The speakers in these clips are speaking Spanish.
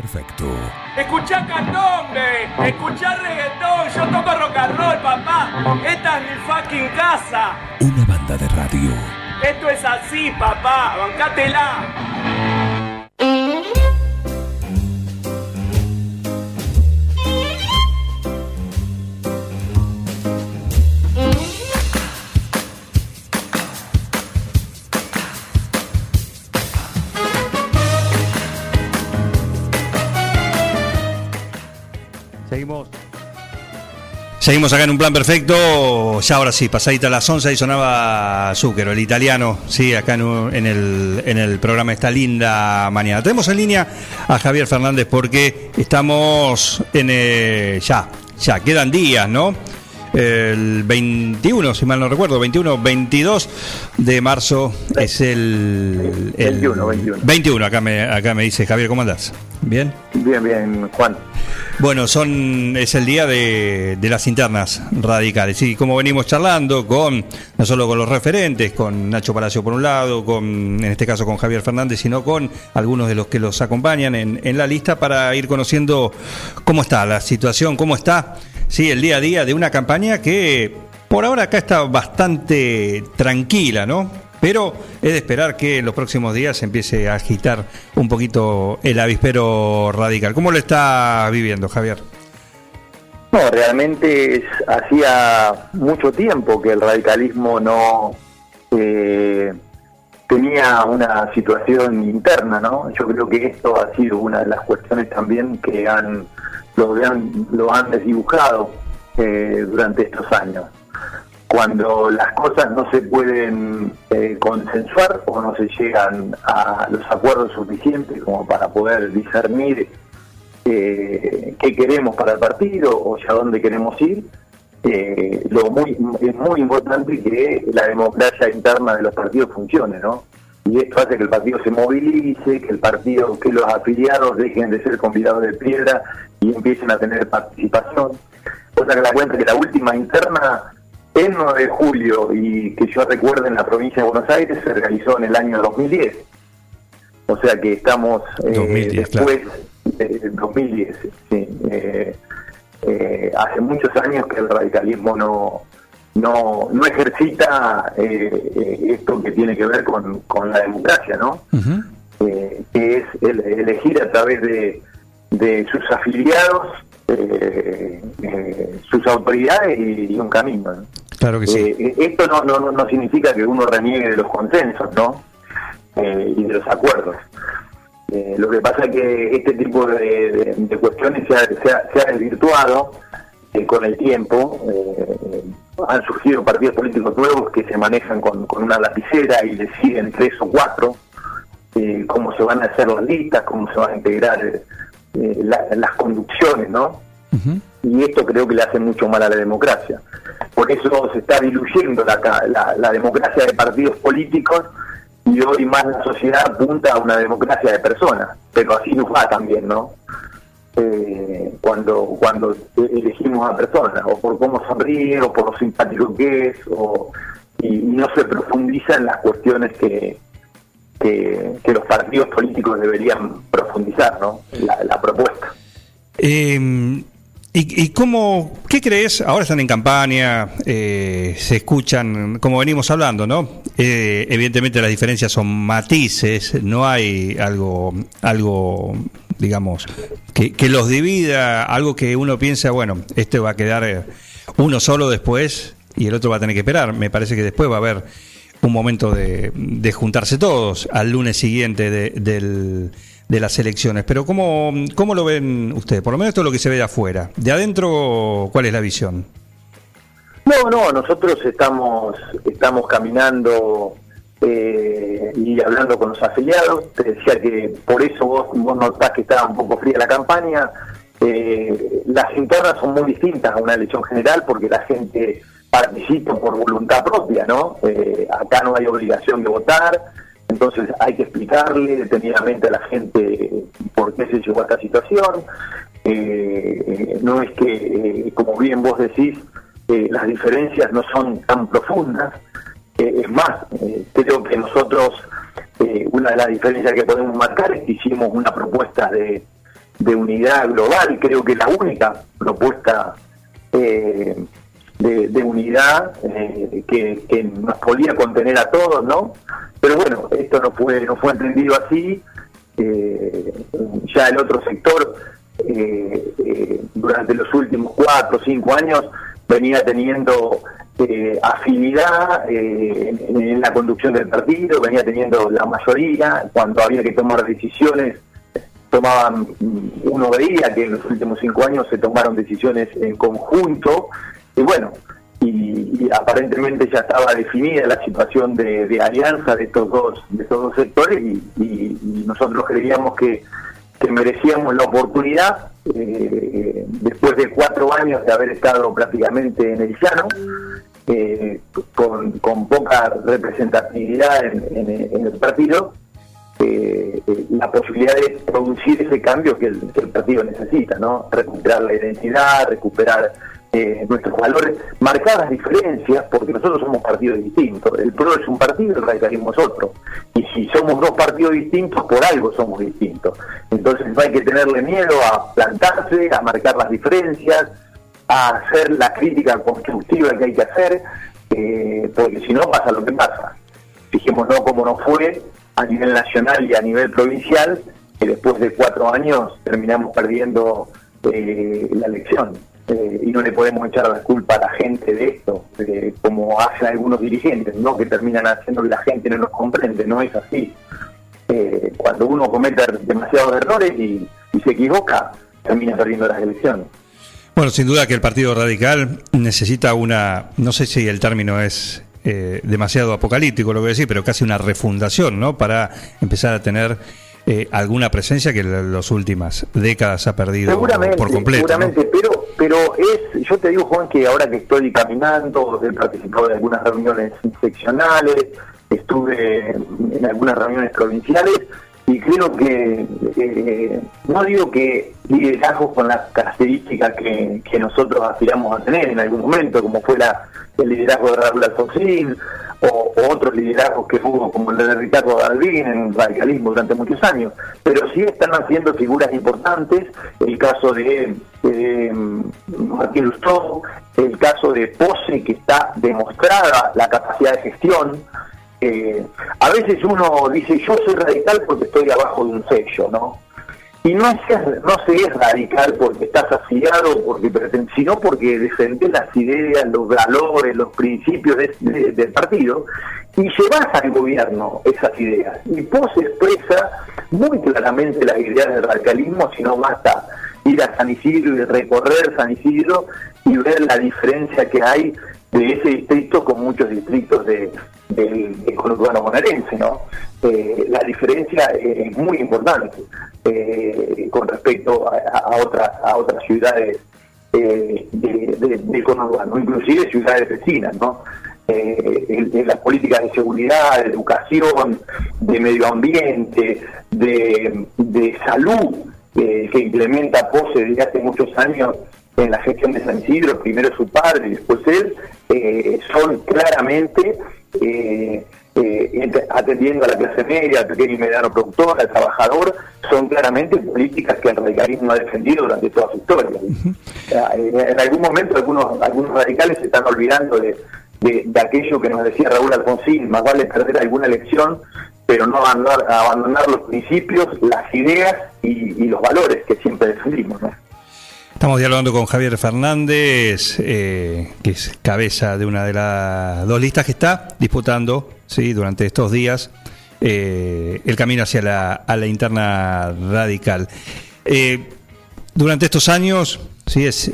Perfecto. Escuchá candombe, escuchá reggaetón, yo toco rock and roll, papá. Esta es mi fucking casa. Una banda de radio. Esto es así, papá, bancátela. Seguimos. Seguimos acá en un plan perfecto. Ya ahora sí, pasadita a las 11 y sonaba Zúquero, el italiano, sí, acá en, en el, en el programa esta linda mañana. Tenemos en línea a Javier Fernández porque estamos en. eh, ya, ya, quedan días, ¿no? El 21, si mal no recuerdo, 21, 22 de marzo es el. el 21, 21. 21, acá me, acá me dice Javier, ¿cómo andás? ¿Bien? Bien, bien, Juan. Bueno, son es el día de, de las internas radicales. Y como venimos charlando con no solo con los referentes, con Nacho Palacio por un lado, con en este caso con Javier Fernández, sino con algunos de los que los acompañan en, en la lista para ir conociendo cómo está la situación, cómo está sí, el día a día de una campaña que por ahora acá está bastante tranquila, ¿no? Pero es de esperar que en los próximos días se empiece a agitar un poquito el avispero radical. ¿Cómo lo está viviendo, Javier? No, realmente es- hacía mucho tiempo que el radicalismo no eh, tenía una situación interna, ¿no? Yo creo que esto ha sido una de las cuestiones también que han lo han, lo han desdibujado eh, durante estos años. Cuando las cosas no se pueden eh, consensuar o no se llegan a los acuerdos suficientes como para poder discernir eh, qué queremos para el partido o hacia dónde queremos ir. Lo muy, es muy importante que la democracia interna de los partidos funcione, ¿no? Y esto hace que el partido se movilice, que el partido, que los afiliados dejen de ser convidados de piedra y empiecen a tener participación. Cosa que la cuenta que la última interna, el 9 de julio, y que yo recuerdo en la provincia de Buenos Aires, se realizó en el año 2010. O sea que estamos eh, 2010, después de 2010. sí, eh, eh, hace muchos años que el radicalismo no no, no ejercita eh, eh, esto que tiene que ver con, con la democracia, ¿no? Eh, que es el- elegir a través de, de sus afiliados eh, eh, sus autoridades y, y un camino. ¿no? Claro que sí. Esto no, no, no- no significa que uno reniegue de los consensos, ¿no? Y de los acuerdos. Lo que pasa es que este tipo de, de- de cuestiones se ha, se ha- se ha desvirtuado con el tiempo. eh, han surgido partidos políticos nuevos que se manejan con, con una lapicera y deciden tres o cuatro eh, cómo se van a hacer las listas, cómo se van a integrar eh, la- las conducciones, ¿no? y esto creo que le hace mucho mal a la democracia. Por eso se está diluyendo la, la- la democracia de partidos políticos y hoy más la sociedad apunta a una democracia de personas, pero así nos va también, ¿no? Eh, cuando cuando elegimos a personas, o por cómo sonríe, o por lo simpático que es, o, y, no se profundiza en las cuestiones que, que, que los partidos políticos deberían profundizar, ¿no? La, la propuesta. Eh, ¿Y, y cómo, qué crees? Ahora están en campaña, eh, se escuchan, como venimos hablando, ¿no? Eh, evidentemente las diferencias son matices, no hay algo, algo, digamos, que, que los divida, algo que uno piensa, bueno, este va a quedar eh, uno solo después y el otro va a tener que esperar. Me parece que después va a haber un momento de, de juntarse todos al lunes siguiente de, del- de las elecciones. Pero ¿cómo, ¿cómo lo ven ustedes? Por lo menos esto es lo que se ve de afuera. De adentro, ¿cuál es la visión? No, no, nosotros estamos estamos caminando eh, y hablando con los afiliados. Te decía que por eso vos, vos notás que estaba un poco fría la campaña. Eh, las internas son muy distintas a una elección general porque la gente participa por voluntad propia, ¿no? Eh, acá no hay obligación de votar, entonces hay que explicarle detenidamente a la gente por qué se llegó a esta situación. Eh, no es que, como bien vos decís, las diferencias no son tan profundas. Eh, es más, eh, creo que nosotros, eh, una de las diferencias que podemos marcar es que hicimos una propuesta de, unidad global, creo que la única propuesta de, unidad que, nos podía contener a todos, ¿no? Pero bueno, esto no fue no fue entendido así. Ya el otro sector durante los últimos cuatro o cinco años venía teniendo afinidad en, la conducción del partido, venía teniendo la mayoría, cuando había que tomar decisiones tomaban, uno veía que en los últimos cinco años se tomaron decisiones en conjunto, y bueno, y, aparentemente ya estaba definida la situación de, alianza de estos dos, de estos dos sectores, y, nosotros creíamos que, merecíamos la oportunidad, eh, después de cuatro años de haber estado prácticamente en el llano, eh, con, poca representatividad en el partido, eh, la posibilidad de producir ese cambio que el, partido necesita, ¿no? Recuperar la identidad, recuperar eh, nuestros valores, marcar las diferencias, porque nosotros somos partidos distintos. El PRO es un partido, el radicalismo es otro. Y si somos dos partidos distintos, por algo somos distintos. Entonces no hay que tenerle miedo a plantarse, a marcar las diferencias, a hacer la crítica constructiva que hay que hacer, eh, porque si no pasa lo que pasa. Fijémonos cómo nos fue a nivel nacional y a nivel provincial, que después de cuatro años terminamos perdiendo eh, la elección. Eh, y no le podemos echar la culpa a la gente de esto, como hacen algunos dirigentes, ¿no? que terminan haciendo que la gente no nos comprende, no es así. Cuando uno comete demasiados errores y, y se equivoca, termina perdiendo las elecciones. Bueno, sin duda que el Partido Radical necesita una, no sé si el término es eh, demasiado apocalíptico lo que decir, pero casi una refundación, ¿no? Para empezar a tener eh, alguna presencia que en las últimas décadas ha perdido por completo. Seguramente, pero, pero es, yo te digo, Juan, que ahora que estoy caminando, he participado de algunas reuniones seccionales, estuve en algunas reuniones provinciales, y creo que, eh, no digo que liderazgos con las características que, que, nosotros aspiramos a tener en algún momento, como fue la, el liderazgo de Raúl Alfonsín, o, otros liderazgos que hubo, como el de Ricardo Galvín en el radicalismo durante muchos años, pero sí están haciendo figuras importantes, el caso de Martín Lustó, el caso de Pose, que está demostrada la capacidad de gestión, eh, a veces uno dice, yo soy radical porque estoy abajo de un sello, ¿no? Y no, es, no se es radical porque estás afiliado, porque sino porque defendés las ideas, los valores, los principios del partido y llevas al gobierno esas ideas. Y vos expresa muy claramente las ideas del radicalismo, si no basta ir a San Isidro y recorrer San Isidro y ver la diferencia que hay de ese distrito con muchos distritos de, del conurbano bonaerense, ¿no? Eh, la diferencia es muy importante eh, con respecto a, otras a otras ciudades eh, del conurbano, inclusive ciudades vecinas, ¿no? las políticas de seguridad, de educación, de medio ambiente, de, de salud que implementa POSE desde hace muchos años en la gestión de San Isidro, primero su padre y después él, son claramente eh, eh, atendiendo a la clase media, al pequeño y mediano productor, al trabajador, son claramente políticas que el radicalismo ha defendido durante toda su historia. en algún momento algunos, algunos radicales se están olvidando de, aquello que nos decía Raúl Alfonsín, más vale perder alguna elección, pero no abandonar, abandonar los principios, las ideas y, los valores que siempre defendimos. ¿no? Estamos dialogando con Javier Fernández, eh, que es cabeza de una de las dos listas que está disputando ¿sí? durante estos días eh, el camino hacia la, interna radical. Eh, durante estos años, sí, es,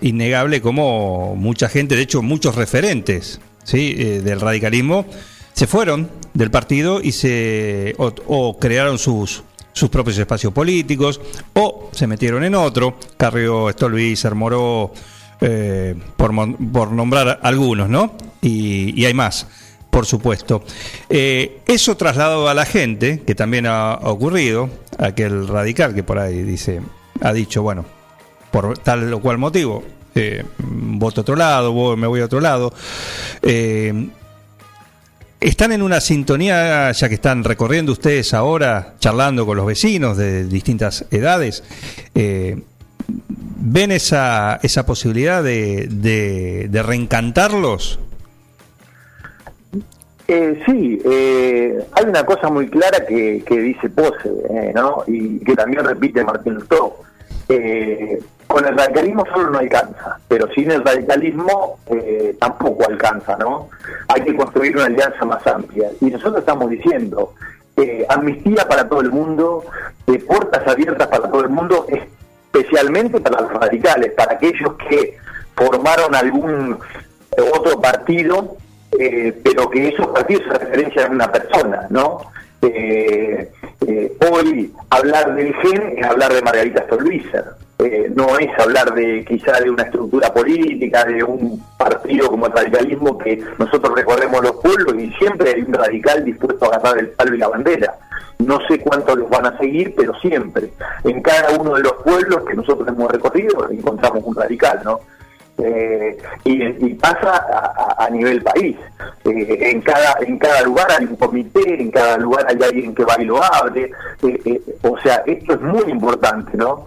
innegable como mucha gente, de hecho muchos referentes ¿sí? del radicalismo, se fueron del partido y se o crearon sus sus propios espacios políticos o se metieron en otro, Carrió, Stolbizer, Moró, eh, por, por, nombrar algunos, ¿no? Y, hay más, por supuesto. Eh, eso trasladado a la gente, que también ha, ocurrido, aquel radical que por ahí dice, ha dicho, bueno, por tal o cual motivo, eh, voto a otro lado, me voy a otro lado. ¿Están en una sintonía, ya que están recorriendo ustedes ahora, charlando con los vecinos de distintas edades? Eh, ¿Ven esa, esa posibilidad de, de, reencantarlos? Eh, sí, eh, hay una cosa muy clara que, que dice Pose, eh, ¿no? Y que también repite Martín Lutero. Eh, con el radicalismo solo no alcanza, pero sin el radicalismo eh, tampoco alcanza, ¿no? Hay que construir una alianza más amplia. Y nosotros estamos diciendo, eh, amnistía para todo el mundo, eh, puertas abiertas para todo el mundo, especialmente para los radicales, para aquellos que formaron algún otro partido, pero que esos partidos se referencian a una persona, ¿no? Hoy hablar del GEN es hablar de Margarita Stolbizer eh, no es hablar de quizá de una estructura política, de un partido como el radicalismo que nosotros recorremos los pueblos y siempre hay un radical dispuesto a agarrar el palo y la bandera. No sé cuántos los van a seguir, pero siempre. En cada uno de los pueblos que nosotros hemos recorrido encontramos un radical, ¿no? Eh, y, pasa a, nivel país. Eh, en cada en cada lugar hay un comité, en cada lugar hay alguien que va y lo abre. o sea, esto es muy importante, ¿no?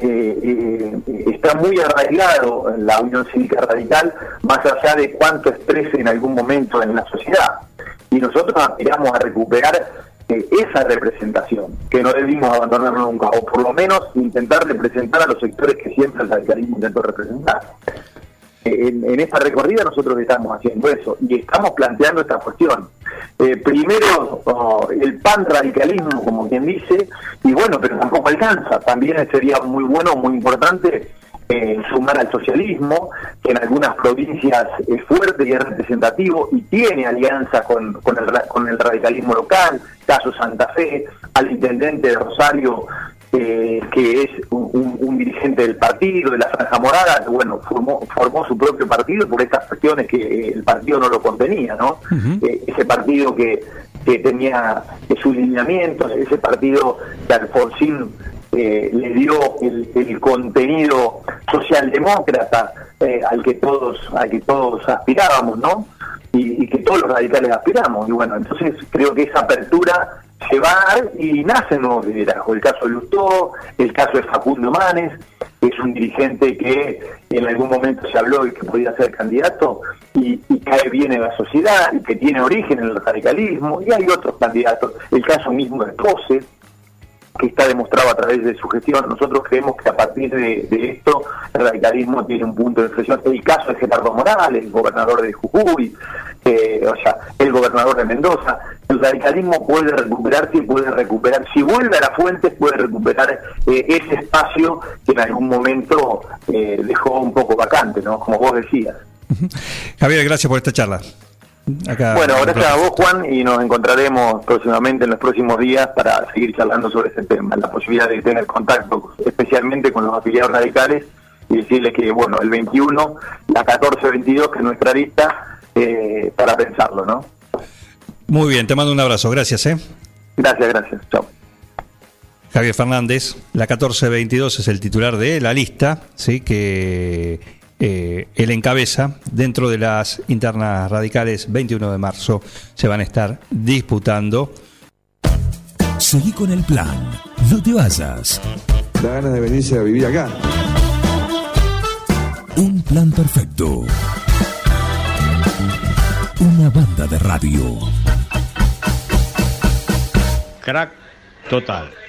Eh, eh, está muy arraigado la Unión Cívica Radical, más allá de cuánto exprese en algún momento en la sociedad. Y nosotros aspiramos a recuperar eh, esa representación, que no debimos abandonar nunca, o por lo menos intentar representar a los sectores que siempre el radicalismo intentó representar en, esta recorrida nosotros estamos haciendo eso y estamos planteando esta cuestión. Eh, primero, oh, el pan radicalismo, como quien dice, y bueno, pero tampoco alcanza. También sería muy bueno, muy importante eh, sumar al socialismo, que en algunas provincias es fuerte y es representativo y tiene alianza con, con, el, con el radicalismo local, caso Santa Fe, al intendente de Rosario eh, que es un, dirigente del partido, de la Franja Morada, que bueno, formó, formó su propio partido por estas cuestiones que eh, el partido no lo contenía, ¿no? Eh, ese partido que, que tenía sus lineamientos, ese partido que Alfonsín le dio el, contenido socialdemócrata al que todos al que todos aspirábamos, ¿no? Y, y que todos los radicales aspiramos. Y bueno, entonces creo que esa apertura se va y nacen nuevos liderazgos. El caso de Lustó, el caso de Facundo Manes, es un dirigente que en algún momento se habló de que podía ser candidato y, cae bien en la sociedad y que tiene origen en el radicalismo, y hay otros candidatos. El caso mismo de Pose, que está demostrado a través de su gestión. Nosotros creemos que a partir de, esto el radicalismo tiene un punto de inflexión. El caso de Gerardo Morales, el gobernador de Jujuy, eh, o sea, el gobernador de Mendoza. El radicalismo puede recuperarse y puede recuperar, si vuelve a la fuente, puede recuperar eh, ese espacio que en algún momento eh, dejó un poco vacante, ¿no? Como vos decías. Javier, gracias por esta charla bueno, gracias a vos, Juan, y nos encontraremos próximamente en los próximos días para seguir charlando sobre este tema, la posibilidad de tener contacto especialmente con los afiliados radicales y decirles que, bueno, el 21, la 14-22, que es nuestra lista, eh, para pensarlo, ¿no? Muy bien, te mando un abrazo, gracias, ¿eh? Gracias, gracias, chao. Javier Fernández, la 1422 es el titular de la lista, ¿sí? que eh, él encabeza. Dentro de las internas radicales, 21 de marzo, se van a estar disputando. Seguí con el plan, no te vayas. Da ganas de venirse a vivir acá. Un plan perfecto. Banda de radio. Crack total.